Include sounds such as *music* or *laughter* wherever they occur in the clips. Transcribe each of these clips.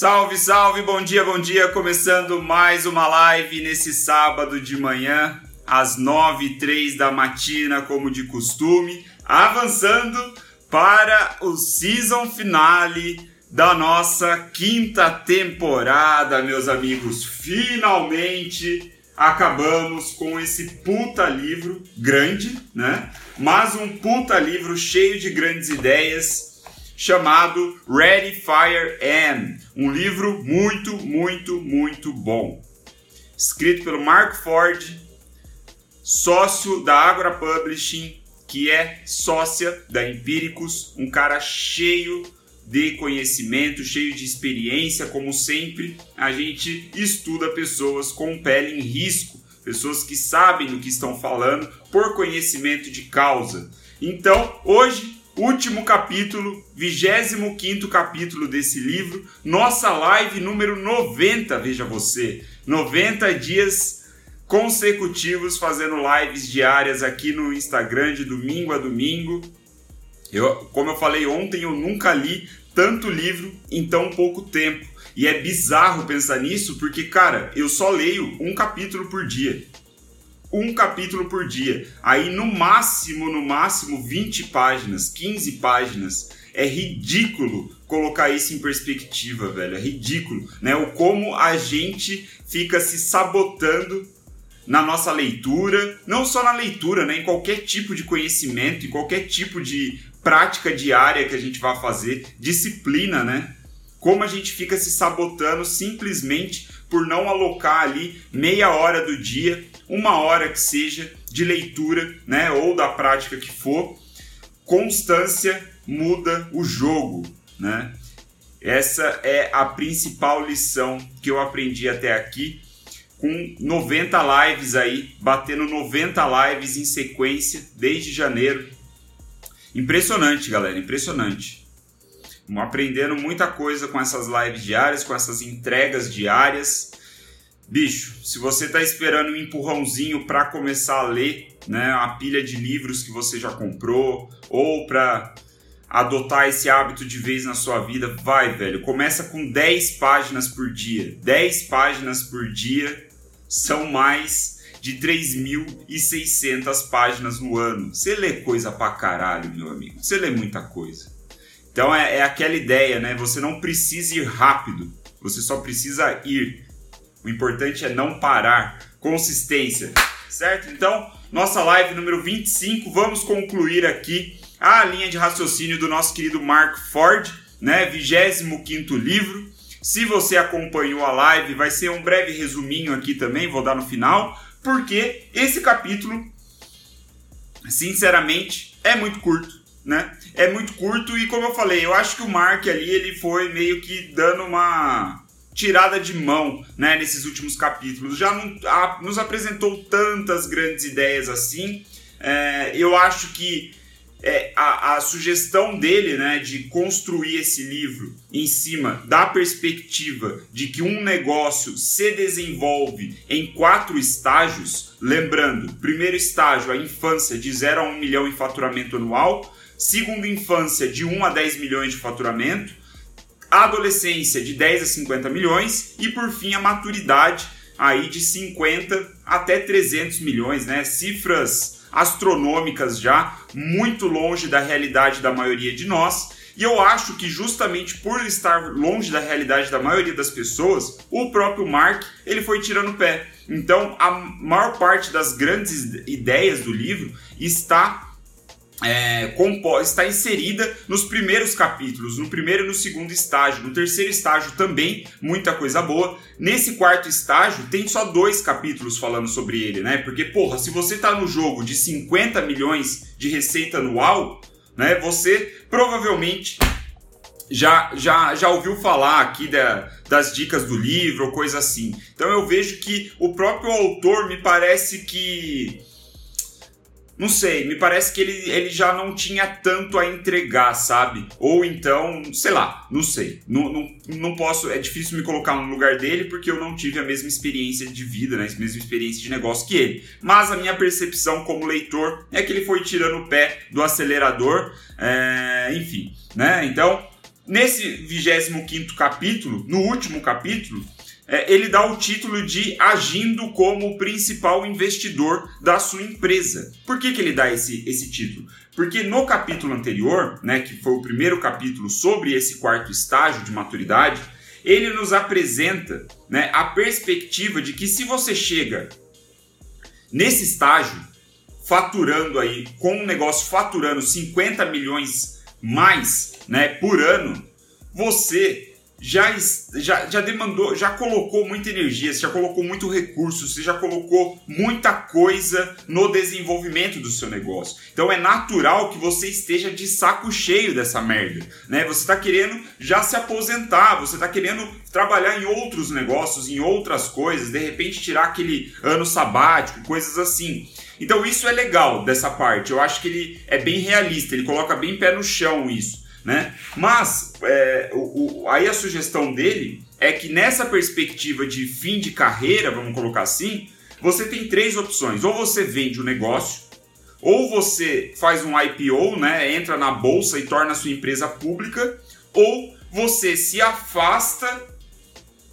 Salve, salve, bom dia, bom dia. Começando mais uma live nesse sábado de manhã, às nove e três da matina, como de costume, avançando para o season finale da nossa quinta temporada, meus amigos. Finalmente acabamos com esse puta livro grande, né? Mas um puta livro cheio de grandes ideias chamado Ready Fire Am, um livro muito, muito, muito bom. Escrito pelo Mark Ford, sócio da Agora Publishing, que é sócia da Empíricos, um cara cheio de conhecimento, cheio de experiência, como sempre, a gente estuda pessoas com pele em risco, pessoas que sabem do que estão falando por conhecimento de causa. Então, hoje último capítulo, 25 capítulo desse livro, nossa live número 90, veja você. 90 dias consecutivos fazendo lives diárias aqui no Instagram de domingo a domingo. Eu, como eu falei ontem, eu nunca li tanto livro em tão pouco tempo. E é bizarro pensar nisso, porque, cara, eu só leio um capítulo por dia um capítulo por dia. Aí no máximo, no máximo 20 páginas, 15 páginas. É ridículo colocar isso em perspectiva, velho. É ridículo, né? O como a gente fica se sabotando na nossa leitura, não só na leitura, né? Em qualquer tipo de conhecimento, em qualquer tipo de prática diária que a gente vá fazer, disciplina, né? Como a gente fica se sabotando simplesmente por não alocar ali meia hora do dia uma hora que seja de leitura, né, ou da prática que for, constância muda o jogo, né? Essa é a principal lição que eu aprendi até aqui com 90 lives aí, batendo 90 lives em sequência desde janeiro. Impressionante, galera, impressionante. Aprendendo muita coisa com essas lives diárias, com essas entregas diárias. Bicho, se você está esperando um empurrãozinho para começar a ler, né, a pilha de livros que você já comprou, ou para adotar esse hábito de vez na sua vida, vai, velho. Começa com 10 páginas por dia. 10 páginas por dia são mais de 3.600 páginas no ano. Você lê coisa pra caralho, meu amigo. Você lê muita coisa. Então é, é aquela ideia, né? Você não precisa ir rápido, você só precisa ir. O importante é não parar. Consistência, certo? Então, nossa live número 25, vamos concluir aqui a linha de raciocínio do nosso querido Mark Ford, né? 25 livro. Se você acompanhou a live, vai ser um breve resuminho aqui também, vou dar no final, porque esse capítulo, sinceramente, é muito curto, né? É muito curto e como eu falei, eu acho que o Mark ali ele foi meio que dando uma tirada de mão né, nesses últimos capítulos. Já não, a, nos apresentou tantas grandes ideias assim. É, eu acho que é, a, a, sugestão dele né, de construir esse livro em cima da perspectiva de que um negócio se desenvolve em quatro estágios, lembrando, primeiro estágio, a infância de 0 a 1 milhão em faturamento anual, segundo infância de 1 a 10 milhões de faturamento, a adolescência de 10 a 50 milhões e por fim a maturidade aí de 50 até 300 milhões, né? Cifras astronômicas já, muito longe da realidade da maioria de nós. E eu acho que justamente por estar longe da realidade da maioria das pessoas, o próprio Mark ele foi tirando o pé. Então, a maior parte das grandes ideias do livro está é, está inserida nos primeiros capítulos, no primeiro e no segundo estágio. No terceiro estágio também, muita coisa boa. Nesse quarto estágio, tem só dois capítulos falando sobre ele, né? Porque, porra, se você tá no jogo de 50 milhões de receita anual, né? Você provavelmente já, já, já ouviu falar aqui da, das dicas do livro coisa assim. Então eu vejo que o próprio autor me parece que não sei, me parece que ele, ele já não tinha tanto a entregar, sabe? Ou então, sei lá, não sei. Não, não, não posso, é difícil me colocar no lugar dele porque eu não tive a mesma experiência de vida, né? A mesma experiência de negócio que ele. Mas a minha percepção como leitor é que ele foi tirando o pé do acelerador, é, enfim, né? Então, Nesse 25 capítulo, no último capítulo, é, ele dá o título de Agindo como principal investidor da sua empresa. Por que, que ele dá esse, esse título? Porque no capítulo anterior, né, que foi o primeiro capítulo sobre esse quarto estágio de maturidade, ele nos apresenta né, a perspectiva de que se você chega nesse estágio, faturando aí, com um negócio faturando 50 milhões mais né, por ano, você já, já, já demandou, já colocou muita energia, você já colocou muito recurso, você já colocou muita coisa no desenvolvimento do seu negócio. Então é natural que você esteja de saco cheio dessa merda, né? Você está querendo já se aposentar, você está querendo trabalhar em outros negócios, em outras coisas, de repente tirar aquele ano sabático, coisas assim. Então isso é legal dessa parte. Eu acho que ele é bem realista, ele coloca bem pé no chão isso né? Mas é, o, o, aí a sugestão dele é que nessa perspectiva de fim de carreira, vamos colocar assim, você tem três opções: ou você vende o negócio, ou você faz um IPO, né? Entra na bolsa e torna a sua empresa pública, ou você se afasta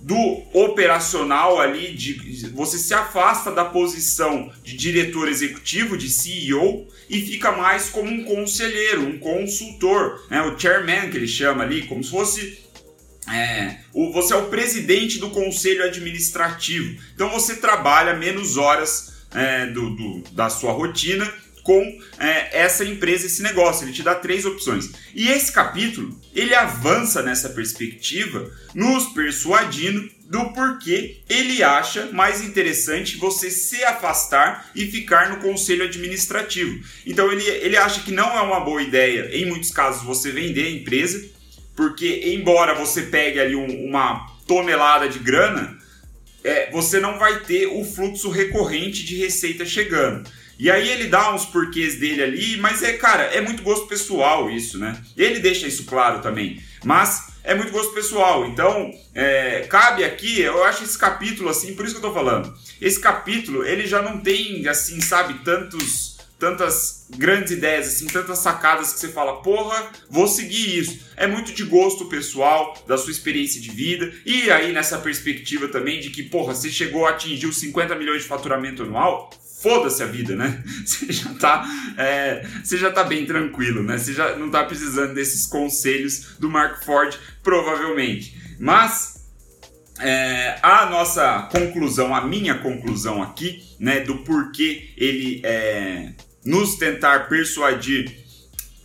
do operacional ali, de, você se afasta da posição de diretor executivo, de CEO, e fica mais como um conselheiro, um consultor, né? o chairman que ele chama ali, como se fosse é, o, você é o presidente do conselho administrativo. Então você trabalha menos horas é, do, do, da sua rotina com é, essa empresa, esse negócio. Ele te dá três opções. E esse capítulo, ele avança nessa perspectiva, nos persuadindo do porquê ele acha mais interessante você se afastar e ficar no conselho administrativo. Então ele, ele acha que não é uma boa ideia, em muitos casos, você vender a empresa, porque embora você pegue ali um, uma tonelada de grana, é, você não vai ter o fluxo recorrente de receita chegando. E aí ele dá uns porquês dele ali, mas é, cara, é muito gosto pessoal isso, né? Ele deixa isso claro também. Mas é muito gosto pessoal. Então, é, cabe aqui, eu acho esse capítulo assim, por isso que eu tô falando. Esse capítulo, ele já não tem, assim, sabe, tantos tantas grandes ideias, assim, tantas sacadas que você fala, porra, vou seguir isso. É muito de gosto pessoal, da sua experiência de vida, e aí nessa perspectiva também de que, porra, você chegou a atingir os 50 milhões de faturamento anual, foda-se a vida, né? *laughs* Você já tá, é, você já tá bem tranquilo, né? Você já não tá precisando desses conselhos do Mark Ford, provavelmente. Mas é, a nossa conclusão, a minha conclusão aqui, né, do porquê ele é, nos tentar persuadir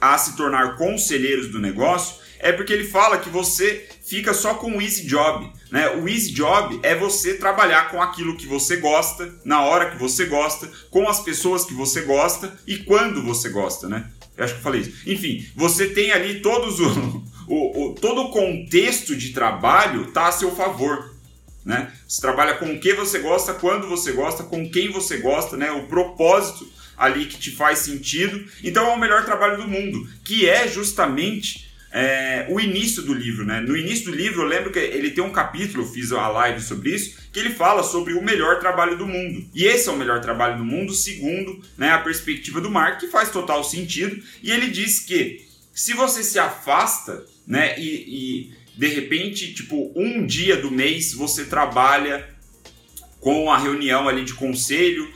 a se tornar conselheiros do negócio, é porque ele fala que você fica só com o easy job. Né? O easy job é você trabalhar com aquilo que você gosta, na hora que você gosta, com as pessoas que você gosta e quando você gosta, né? Eu acho que eu falei isso. Enfim, você tem ali todos o, *laughs* o, o todo o contexto de trabalho tá a seu favor. Né? Você trabalha com o que você gosta, quando você gosta, com quem você gosta, né? O propósito ali que te faz sentido. Então é o melhor trabalho do mundo, que é justamente é, o início do livro, né? No início do livro, eu lembro que ele tem um capítulo, fiz a live sobre isso, que ele fala sobre o melhor trabalho do mundo. E esse é o melhor trabalho do mundo, segundo né, a perspectiva do Mark, que faz total sentido. E ele diz que se você se afasta, né, e, e de repente, tipo, um dia do mês você trabalha com a reunião ali de conselho,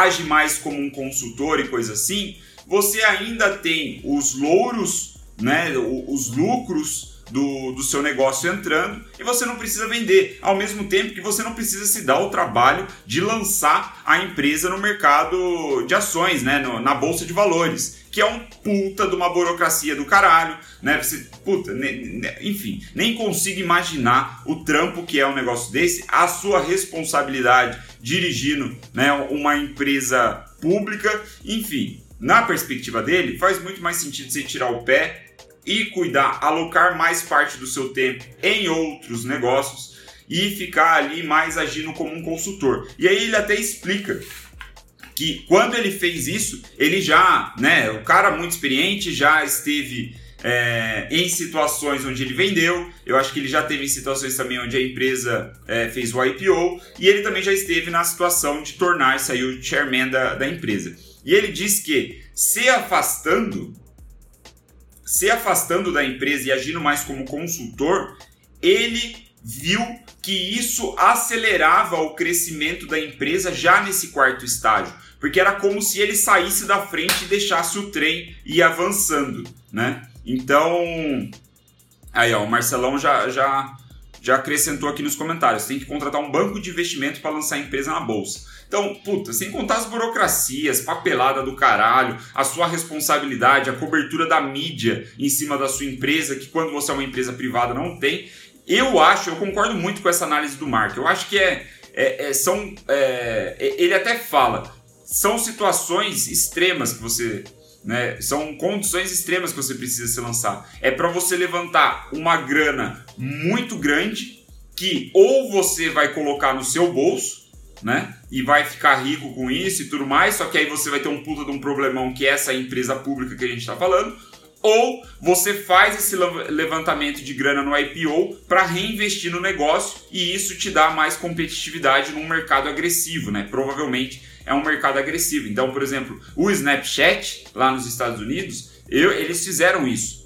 age mais como um consultor e coisa assim, você ainda tem os louros né, os lucros do, do seu negócio entrando e você não precisa vender, ao mesmo tempo que você não precisa se dar o trabalho de lançar a empresa no mercado de ações, né, no, na bolsa de valores, que é um puta de uma burocracia do caralho, né? Você, puta, ne, ne, enfim, nem consigo imaginar o trampo que é um negócio desse, a sua responsabilidade dirigindo, né, uma empresa pública, enfim. Na perspectiva dele, faz muito mais sentido você tirar o pé e cuidar, alocar mais parte do seu tempo em outros negócios e ficar ali mais agindo como um consultor. E aí ele até explica que quando ele fez isso, ele já, né, o cara muito experiente já esteve é, em situações onde ele vendeu, eu acho que ele já teve situações também onde a empresa é, fez o IPO, e ele também já esteve na situação de tornar-se aí o chairman da, da empresa. E ele diz que se afastando se afastando da empresa e agindo mais como consultor, ele viu que isso acelerava o crescimento da empresa já nesse quarto estágio, porque era como se ele saísse da frente e deixasse o trem ir avançando, né? Então, aí ó, o Marcelão já já já acrescentou aqui nos comentários, tem que contratar um banco de investimento para lançar a empresa na bolsa. Então, puta, sem contar as burocracias, papelada do caralho, a sua responsabilidade, a cobertura da mídia em cima da sua empresa, que quando você é uma empresa privada não tem. Eu acho, eu concordo muito com essa análise do Mark. Eu acho que é, é, é são, é, ele até fala, são situações extremas que você né? São condições extremas que você precisa se lançar. É para você levantar uma grana muito grande que ou você vai colocar no seu bolso, né? E vai ficar rico com isso e tudo mais, só que aí você vai ter um puta de um problemão que é essa empresa pública que a gente está falando, ou você faz esse levantamento de grana no IPO para reinvestir no negócio e isso te dá mais competitividade num mercado agressivo, né? Provavelmente é um mercado agressivo. Então, por exemplo, o Snapchat lá nos Estados Unidos, eu, eles fizeram isso.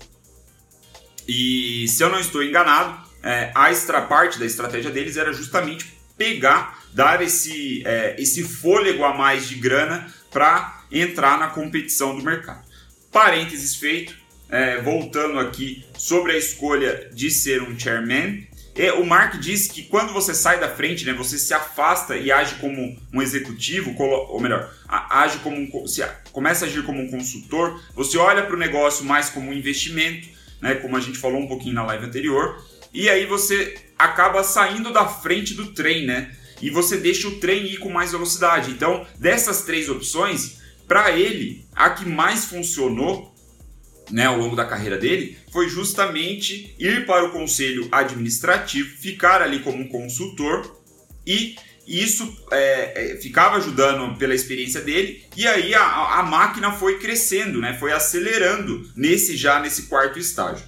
E se eu não estou enganado, é, a extra parte da estratégia deles era justamente pegar, dar esse, é, esse fôlego a mais de grana para entrar na competição do mercado. Parênteses feito, é, voltando aqui sobre a escolha de ser um chairman, é, o Mark diz que quando você sai da frente, né, você se afasta e age como um executivo, ou melhor, age como um, se, começa a agir como um consultor, você olha para o negócio mais como um investimento, né, como a gente falou um pouquinho na live anterior, e aí você acaba saindo da frente do trem, né? E você deixa o trem ir com mais velocidade. Então, dessas três opções, para ele, a que mais funcionou né, ao longo da carreira dele foi justamente ir para o conselho administrativo, ficar ali como consultor e isso é, é, ficava ajudando pela experiência dele e aí a, a, máquina foi crescendo, né, foi acelerando nesse já nesse quarto estágio.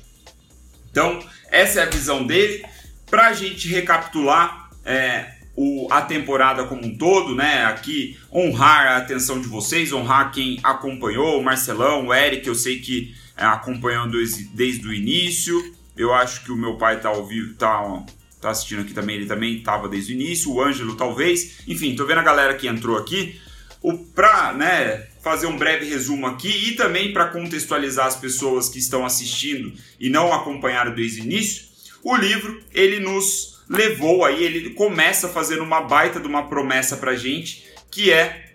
Então essa é a visão dele. Para a gente recapitular, é, o, a temporada como um todo, né? Aqui honrar a atenção de vocês, honrar quem acompanhou, o Marcelão, o Eric, eu sei que acompanhando desde o início. Eu acho que o meu pai tá ao vivo, tá, tá assistindo aqui também, ele também estava desde o início, o Ângelo talvez. Enfim, tô vendo a galera que entrou aqui. O para, né, fazer um breve resumo aqui e também para contextualizar as pessoas que estão assistindo e não acompanharam desde o início, o livro ele nos levou aí, ele começa fazendo uma baita de uma promessa pra gente, que é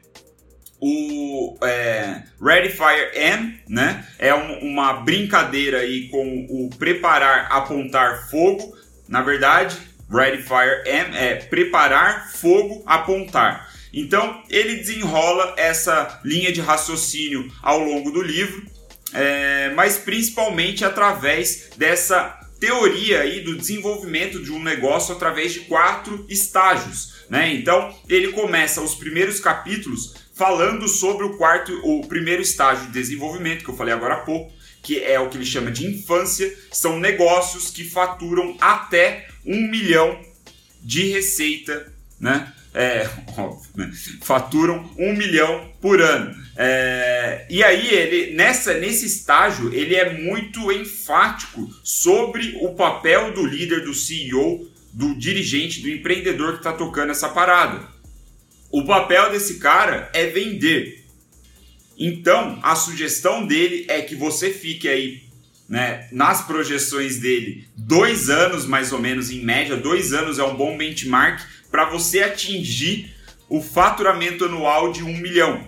o é, Ready Fire M, né? É um, uma brincadeira aí com o preparar, apontar fogo. Na verdade, Ready Fire M é preparar, fogo, apontar. Então ele desenrola essa linha de raciocínio ao longo do livro, é, mas principalmente através dessa teoria aí do desenvolvimento de um negócio através de quatro estágios. Né? Então ele começa os primeiros capítulos falando sobre o quarto, o primeiro estágio de desenvolvimento que eu falei agora há pouco, que é o que ele chama de infância, são negócios que faturam até um milhão de receita, né? É, *laughs* óbvio, né? faturam um milhão por ano. É, e aí ele nessa nesse estágio ele é muito enfático sobre o papel do líder, do CEO, do dirigente, do empreendedor que está tocando essa parada. O papel desse cara é vender. Então a sugestão dele é que você fique aí né, nas projeções dele dois anos mais ou menos em média, dois anos é um bom benchmark para você atingir o faturamento anual de um milhão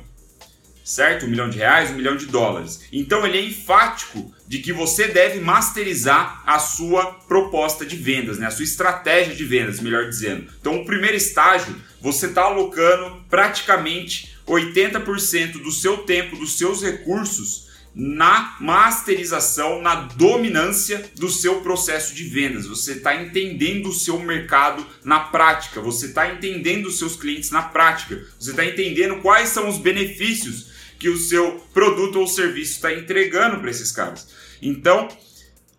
certo? Um milhão de reais, um milhão de dólares. Então ele é enfático de que você deve masterizar a sua proposta de vendas, né? a sua estratégia de vendas, melhor dizendo. Então, o primeiro estágio, você está alocando praticamente 80% do seu tempo, dos seus recursos na masterização, na dominância do seu processo de vendas. Você está entendendo o seu mercado na prática, você está entendendo os seus clientes na prática, você está entendendo quais são os benefícios que o seu produto ou serviço está entregando para esses caras. Então,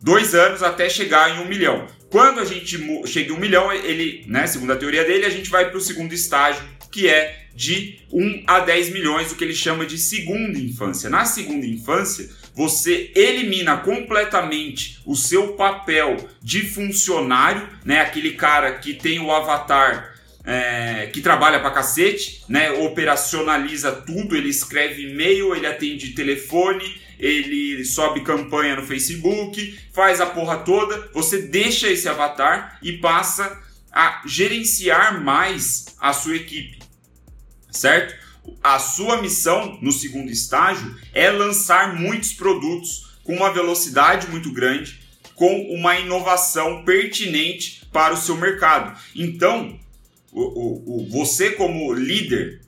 dois anos até chegar em um milhão. Quando a gente chega em um milhão, ele, né, segundo a teoria dele, a gente vai para o segundo estágio, que é de 1 a 10 milhões, o que ele chama de segunda infância. Na segunda infância, você elimina completamente o seu papel de funcionário, né? Aquele cara que tem o avatar é, que trabalha pra cacete, né? Operacionaliza tudo, ele escreve e-mail, ele atende telefone, ele sobe campanha no Facebook, faz a porra toda. Você deixa esse avatar e passa a gerenciar mais a sua equipe, certo? a sua missão no segundo estágio é lançar muitos produtos com uma velocidade muito grande, com uma inovação pertinente para o seu mercado. Então, o, o, o você como líder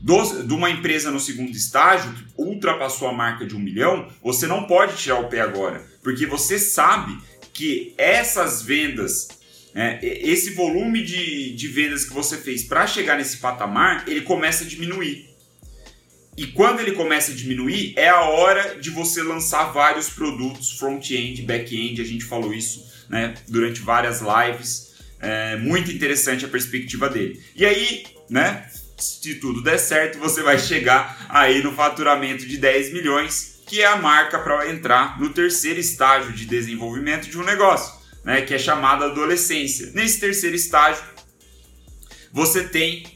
do, de uma empresa no segundo estágio que ultrapassou a marca de um milhão, você não pode tirar o pé agora, porque você sabe que essas vendas é, esse volume de, de vendas que você fez para chegar nesse patamar, ele começa a diminuir. E quando ele começa a diminuir, é a hora de você lançar vários produtos front-end, back-end. A gente falou isso né, durante várias lives. É muito interessante a perspectiva dele. E aí, né, se tudo der certo, você vai chegar aí no faturamento de 10 milhões, que é a marca para entrar no terceiro estágio de desenvolvimento de um negócio né, que é chamada adolescência. Nesse terceiro estágio, você tem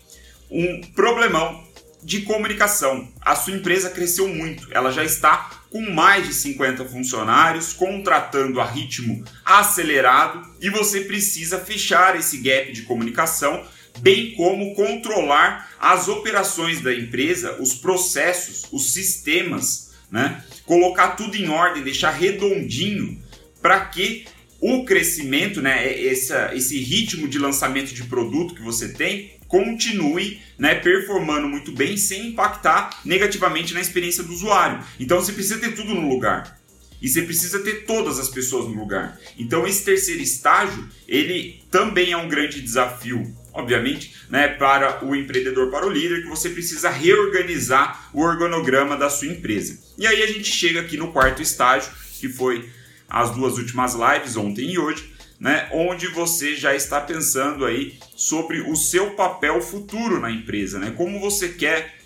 um problemão de comunicação. A sua empresa cresceu muito, ela já está com mais de 50 funcionários, contratando a ritmo acelerado e você precisa fechar esse gap de comunicação, bem como controlar as operações da empresa, os processos, os sistemas, né? Colocar tudo em ordem, deixar redondinho para que o crescimento, né, essa, esse ritmo de lançamento de produto que você tem, continue né, performando muito bem sem impactar negativamente na experiência do usuário. Então você precisa ter tudo no lugar. E você precisa ter todas as pessoas no lugar. Então esse terceiro estágio, ele também é um grande desafio, obviamente, né, para o empreendedor, para o líder, que você precisa reorganizar o organograma da sua empresa. E aí a gente chega aqui no quarto estágio, que foi as duas últimas lives, ontem e hoje, né, onde você já está pensando aí sobre o seu papel futuro na empresa, né, como você quer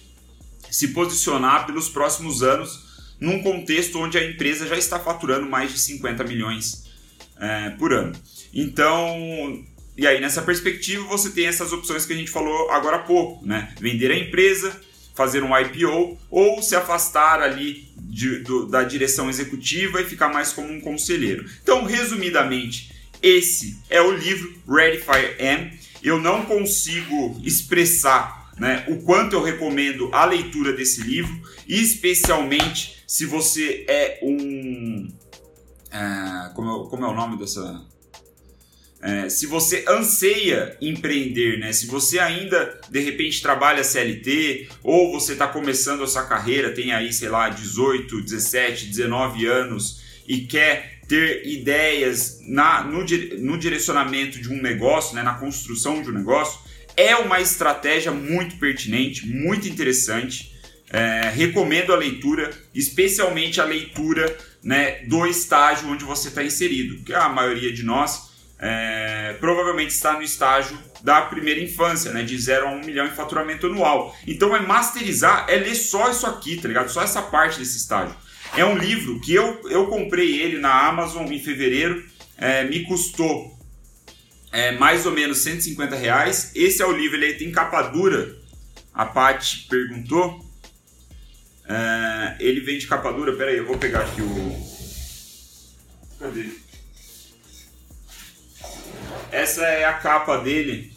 se posicionar pelos próximos anos num contexto onde a empresa já está faturando mais de 50 milhões é, por ano. Então, e aí nessa perspectiva você tem essas opções que a gente falou agora há pouco, né? Vender a empresa, fazer um IPO ou se afastar ali de, do, da direção executiva e ficar mais como um conselheiro. Então, resumidamente, esse é o livro Ready Fire M. Eu não consigo expressar né, o quanto eu recomendo a leitura desse livro, especialmente se você é um. Uh, como, é, como é o nome dessa, é, se você anseia empreender, né? Se você ainda de repente trabalha CLT ou você está começando a sua carreira, tem aí, sei lá, 18, 17, 19 anos e quer ter ideias na, no, no direcionamento de um negócio, né? na construção de um negócio, é uma estratégia muito pertinente, muito interessante. É, recomendo a leitura, especialmente a leitura né, do estágio onde você está inserido, que a maioria de nós é, provavelmente está no estágio da primeira infância, né? De 0 a 1 um milhão em faturamento anual. Então é masterizar, é ler só isso aqui, tá ligado? Só essa parte desse estágio. É um livro que eu, eu comprei ele na Amazon em fevereiro, é, me custou é, mais ou menos 150 reais. Esse é o livro, ele tem capa dura. A Paty perguntou. É, ele vem de capa dura, pera aí, eu vou pegar aqui o. Cadê? Essa é a capa dele.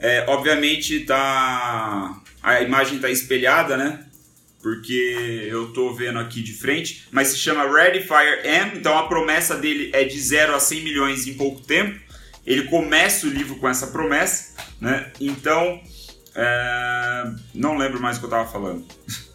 É, obviamente tá a imagem está espelhada, né? Porque eu tô vendo aqui de frente, mas se chama Ready Fire M, então a promessa dele é de 0 a 100 milhões em pouco tempo. Ele começa o livro com essa promessa, né? Então, é... não lembro mais o que eu estava falando.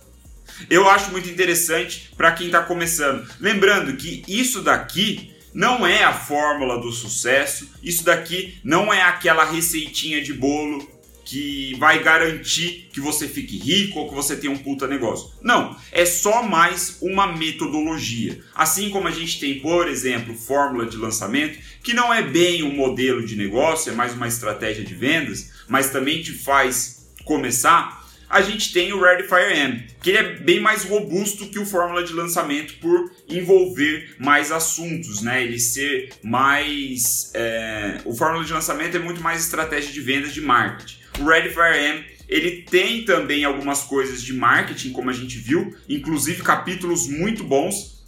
*laughs* eu acho muito interessante para quem está começando. Lembrando que isso daqui não é a fórmula do sucesso. Isso daqui não é aquela receitinha de bolo que vai garantir que você fique rico ou que você tenha um puta negócio. Não, é só mais uma metodologia. Assim como a gente tem, por exemplo, fórmula de lançamento, que não é bem um modelo de negócio, é mais uma estratégia de vendas, mas também te faz começar. a gente tem o Ready Fire M, que ele é bem mais robusto que o Fórmula de Lançamento por envolver mais assuntos, né? Ele ser mais. É... O Fórmula de Lançamento é muito mais estratégia de vendas de marketing. O Ready Fire M ele tem também algumas coisas de marketing, como a gente viu, inclusive capítulos muito bons,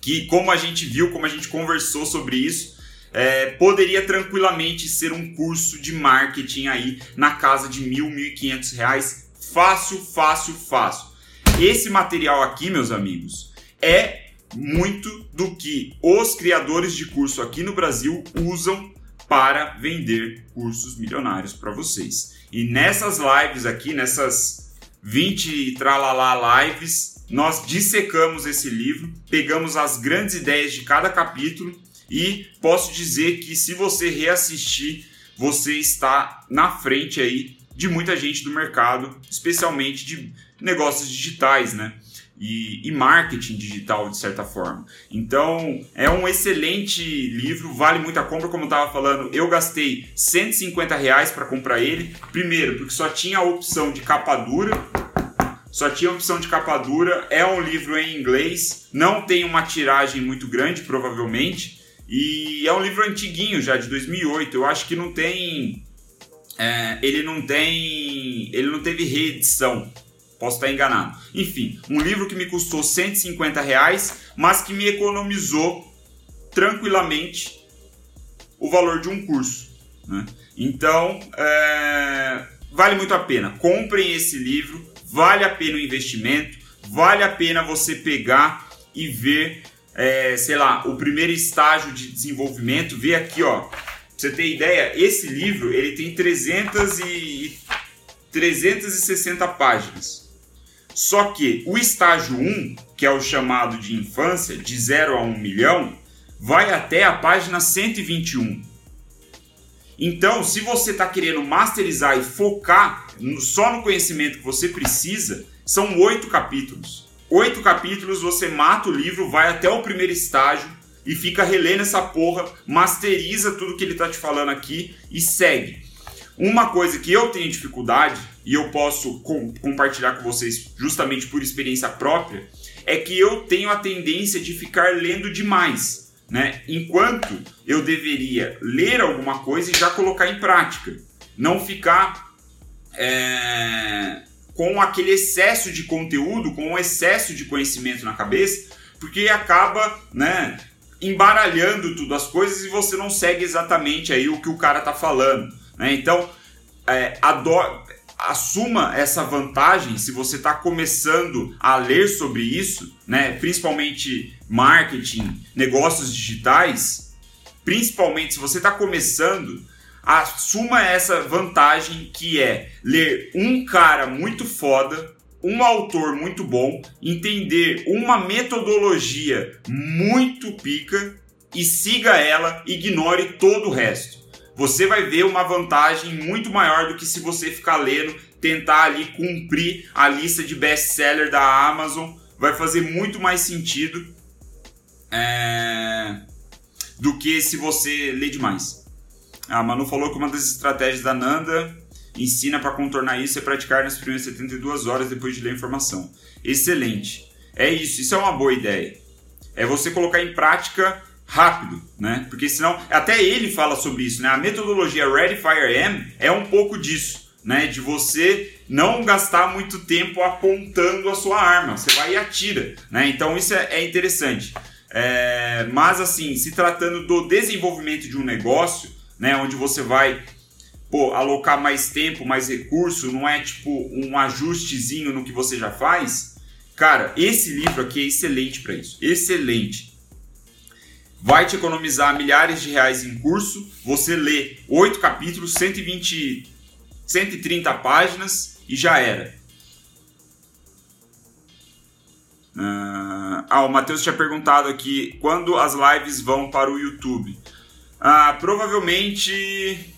que, como a gente viu, como a gente conversou sobre isso, é, poderia tranquilamente ser um curso de marketing aí na casa de mil, mil e quinhentos reais, fácil, fácil, fácil. Esse material aqui, meus amigos, é muito do que os criadores de curso aqui no Brasil usam para vender cursos milionários para vocês. E nessas lives aqui, nessas 20 tralalá lives, nós dissecamos esse livro, pegamos as grandes ideias de cada capítulo e posso dizer que se você reassistir, você está na frente aí de muita gente do mercado, especialmente de negócios digitais, né? E, e, marketing digital de certa forma. Então é um excelente livro, vale muito a compra, como eu estava falando. Eu gastei 150 reais para comprar ele. Primeiro, porque só tinha a opção de capa dura. Só tinha a opção de capa dura. É um livro em inglês, não tem uma tiragem muito grande, provavelmente. E é um livro antiguinho já, de 2008. Eu acho que não tem. É, ele não tem. Ele não teve reedição. Posso estar enganado. Enfim, um livro que me custou 150 reais, mas que me economizou tranquilamente o valor de um curso. Né? Então, é, vale muito a pena. Comprem esse livro, vale a pena o investimento, vale a pena você pegar e ver é, sei lá, o primeiro estágio de desenvolvimento, vê aqui, ó. Pra você ter ideia, esse livro ele tem 300 e 360 páginas. Só que o estágio 1, que é o chamado de infância, de 0 a 1 milhão, vai até a página 121. Então, se você está querendo masterizar e focar só no conhecimento que você precisa, são oito capítulos oito capítulos, você mata o livro, vai até o primeiro estágio e fica relendo essa porra, masteriza tudo que ele tá te falando aqui e segue. Uma coisa que eu tenho dificuldade e eu posso com, compartilhar com vocês justamente por experiência própria é que eu tenho a tendência de ficar lendo demais, né? Enquanto eu deveria ler alguma coisa e já colocar em prática, não ficar é, com aquele excesso de conteúdo, com o excesso de conhecimento na cabeça, porque acaba, né, embaralhando tudo as coisas e você não segue exatamente aí o que o cara tá falando, né? Então, é, assuma essa vantagem se você está começando a ler sobre isso, né? Principalmente marketing, negócios digitais, principalmente se você está começando, assuma essa vantagem que é ler um cara muito foda, um autor muito bom, entender uma metodologia muito pica e siga ela, ignore todo o resto. Você vai ver uma vantagem muito maior do que se você ficar lendo, tentar ali cumprir a lista de best-seller da Amazon. Vai fazer muito mais sentido é... do que se você ler demais. A Manu falou que uma das estratégias da Nanda ensina para contornar isso é praticar nas primeiras 72 horas depois de ler a informação. Excelente. É isso, isso é uma boa ideia. É você colocar em prática rápido, né? Porque senão, até ele fala sobre isso, né? A metodologia Ready Fire M é um pouco disso, né? De você não gastar muito tempo apontando a sua arma, você vai e atira, né? Então isso é, é interessante. É, mas assim, se tratando do desenvolvimento de um negócio, né? Onde você vai pô, alocar mais tempo, mais recurso, não é tipo um ajustezinho no que você já faz. Cara, esse livro aqui é excelente para isso. Excelente. Vai te economizar milhares de reais em curso. Você lê oito capítulos, 120, 130 páginas e já era. Ah, o Matheus tinha perguntado aqui quando as lives vão para o YouTube. Ah, provavelmente.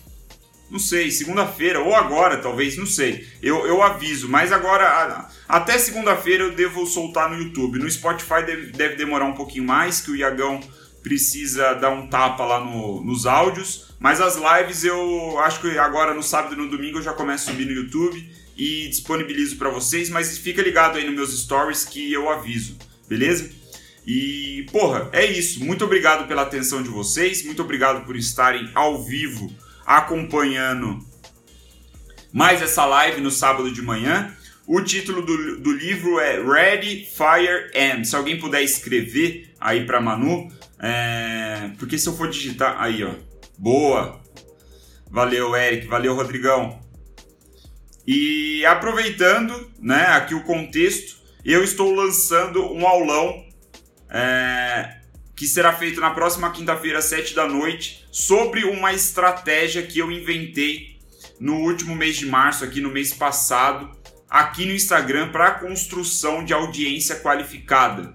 Não sei, segunda-feira ou agora, talvez, não sei. Eu, eu aviso, mas agora, até segunda-feira eu devo soltar no YouTube. No Spotify deve, deve, demorar um pouquinho mais, que o Iagão precisa dar um tapa lá no, nos áudios. Mas as lives eu acho que agora no sábado e no domingo eu já começo a subir no YouTube e disponibilizo para vocês, mas fica ligado aí nos meus stories que eu aviso, beleza? E, porra, é isso. Muito obrigado pela atenção de vocês, muito obrigado por estarem ao vivo acompanhando mais essa live no sábado de manhã. O título do, do livro é Ready, Fire, Am. Se alguém puder escrever aí para Manu, é... porque se eu for digitar. Aí, ó. Boa! Valeu, Eric. Valeu, Rodrigão. E aproveitando né, aqui o contexto, eu estou lançando um aulão é, que será feito na próxima quinta-feira, às 7 da noite, sobre uma estratégia que eu inventei no último mês de março, aqui no mês passado, aqui no Instagram para a construção de audiência qualificada.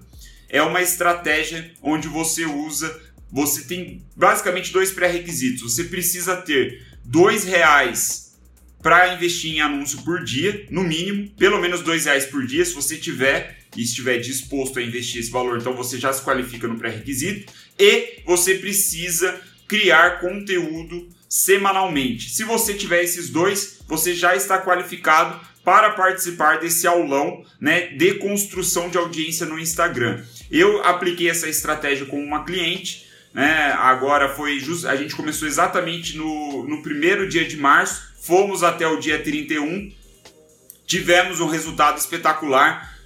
É uma estratégia onde você usa, você tem basicamente dois pré-requisitos. Você precisa ter dois reais para investir em anúncio por dia, no mínimo, pelo menos dois reais por dia. Se você tiver e estiver disposto a investir esse valor, então você já se qualifica no pré-requisito. E você precisa criar conteúdo semanalmente. Se você tiver esses dois, você já está qualificado para participar desse aulão né, de construção de audiência no Instagram. Eu apliquei essa estratégia com uma cliente, né, agora foi just, a gente começou exatamente no, no primeiro dia de março, fomos até o dia 31, tivemos um resultado espetacular,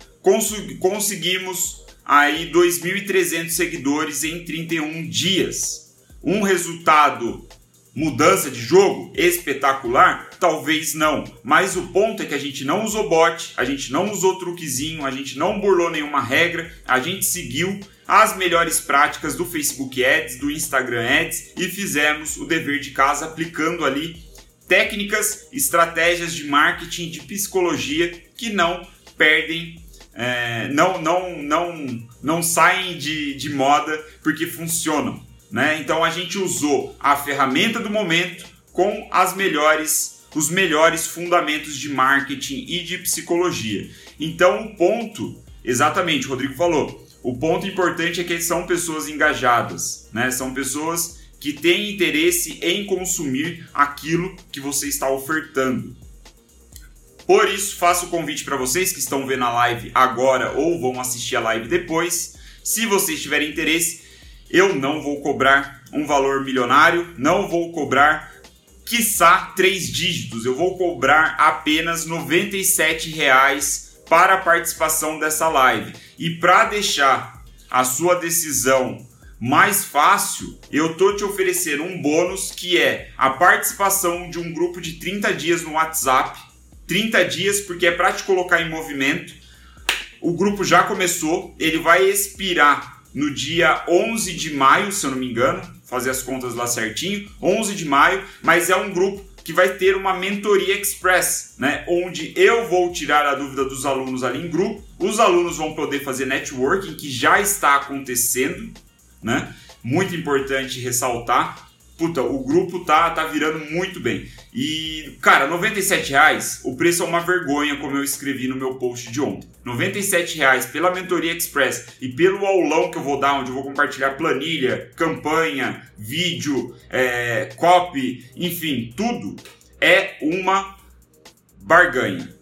conseguimos aí 2.300 seguidores em 31 dias. Um resultado mudança de jogo espetacular? Talvez não. Mas o ponto é que a gente não usou bot, a gente não usou truquezinho, a gente não burlou nenhuma regra, a gente seguiu as melhores práticas do Facebook Ads, do Instagram Ads e fizemos o dever de casa aplicando ali técnicas, estratégias de marketing, de psicologia que não perdem é, não, não, não, não saem de, de moda porque funcionam. Né? Então a gente usou a ferramenta do momento com as melhores, os melhores fundamentos de marketing e de psicologia. Então o ponto, exatamente, o Rodrigo falou, o ponto importante é que são pessoas engajadas, né? São pessoas que têm interesse em consumir aquilo que você está ofertando. Por isso, faço o convite para vocês que estão vendo a live agora ou vão assistir a live depois. Se vocês tiverem interesse, eu não vou cobrar um valor milionário, não vou cobrar, quiçá, três dígitos. Eu vou cobrar apenas R$ 97,00 para a participação dessa live. E para deixar a sua decisão mais fácil, eu tô te oferecendo um bônus que é a participação de um grupo de 30 dias no WhatsApp. 30 dias porque é para te colocar em movimento. O grupo já começou, ele vai expirar no dia 11 de maio, se eu não me engano, fazer as contas lá certinho, 11 de maio, mas é um grupo que vai ter uma mentoria express, né, onde eu vou tirar a dúvida dos alunos ali em grupo, os alunos vão poder fazer networking que já está acontecendo, né? Muito importante ressaltar puta, o grupo tá, tá virando muito bem. E, cara, 97 reais, o preço é uma vergonha, como eu escrevi no meu post de ontem. 97 reais pela Mentoria Express e pelo aulão que eu vou dar, onde eu vou compartilhar planilha, campanha, vídeo, é, copy, enfim, tudo é uma barganha.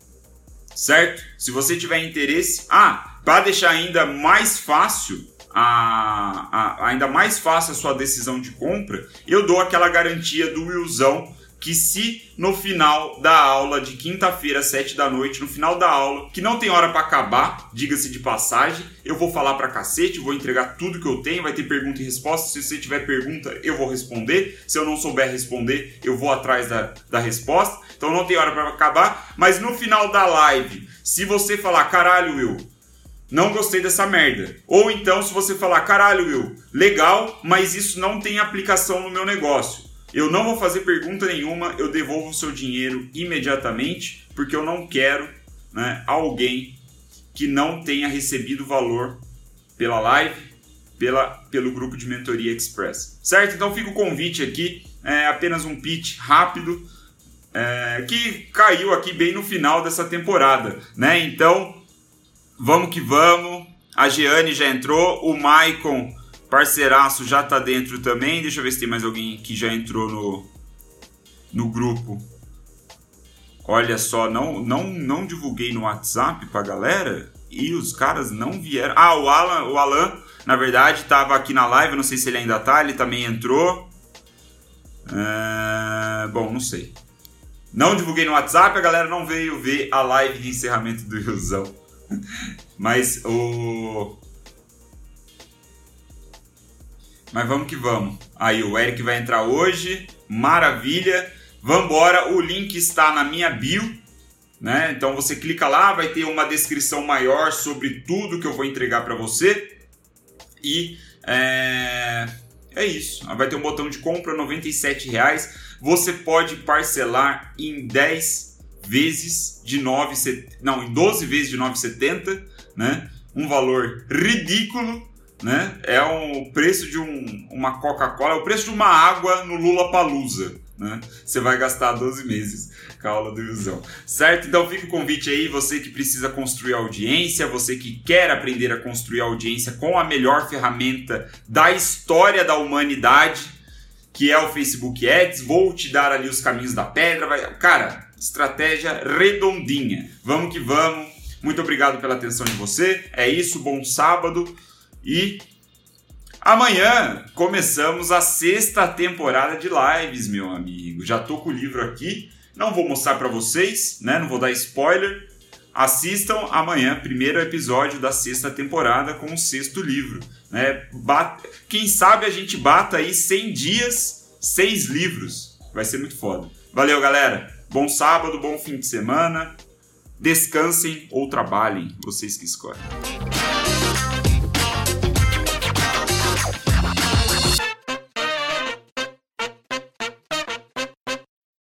Certo? Se você tiver interesse, ah, para deixar ainda mais fácil, a, a, ainda mais fácil a sua decisão de compra, eu dou aquela garantia do Willzão que se no final da aula de quinta-feira, sete da noite, no final da aula, que não tem hora para acabar, diga-se de passagem, eu vou falar para cacete, vou entregar tudo que eu tenho, vai ter pergunta e resposta. Se você tiver pergunta, eu vou responder. Se eu não souber responder, eu vou atrás da, da resposta. Então não tem hora para acabar, mas no final da live, se você falar, caralho, Will, não gostei dessa merda. Ou então, se você falar, caralho, Will, legal, mas isso não tem aplicação no meu negócio. Eu não vou fazer pergunta nenhuma, eu devolvo o seu dinheiro imediatamente, porque eu não quero né, alguém que não tenha recebido valor pela live, pela, pelo grupo de mentoria Express. Certo? Então fica o convite aqui, é apenas um pitch rápido, é, que caiu aqui bem no final dessa temporada. Né? Então Vamos que vamos. A Jeane já entrou. O Maicon, parceiraço, já tá dentro também. Deixa eu ver se tem mais alguém que já entrou no, no grupo. Olha só, não, não, não divulguei no WhatsApp pra galera e os caras não vieram. Ah, o Alan, o Alan na verdade, estava aqui na live, não sei se ele ainda tá, ele também entrou. É... Bom, não sei. Não divulguei no WhatsApp, a galera não veio ver a live de encerramento do Riozão. *laughs* Mas o. Mas vamos que vamos. Aí o Eric vai entrar hoje. Maravilha. Vambora. O link está na minha bio. Né? Então você clica lá, vai ter uma descrição maior sobre tudo que eu vou entregar para você. E é, é isso. Vai ter um botão de compra, R$ reais. Você pode parcelar em 10 vezes de 9, não, em 12 vezes de 9,70, né? Um valor ridículo, né? É o preço de um, uma Coca-Cola, é o preço de uma água no Lula Palusa né? Você vai gastar 12 meses com a aula do ilusão, certo? Então fica o convite aí, você que precisa construir audiência, você que quer aprender a construir audiência com a melhor ferramenta da história da humanidade, que é o Facebook Ads. Vou te dar ali os caminhos da pedra, vai... cara, estratégia redondinha. Vamos que vamos. Muito obrigado pela atenção de você. É isso, bom sábado e Amanhã começamos a sexta temporada de lives, meu amigo. Já tô com o livro aqui, não vou mostrar para vocês, né? Não vou dar spoiler. Assistam amanhã, primeiro episódio da sexta temporada com o sexto livro, né? Quem sabe a gente bata aí 100 dias, seis livros. Vai ser muito foda. Valeu, galera. Bom sábado, bom fim de semana. Descansem ou trabalhem, vocês que escolhem.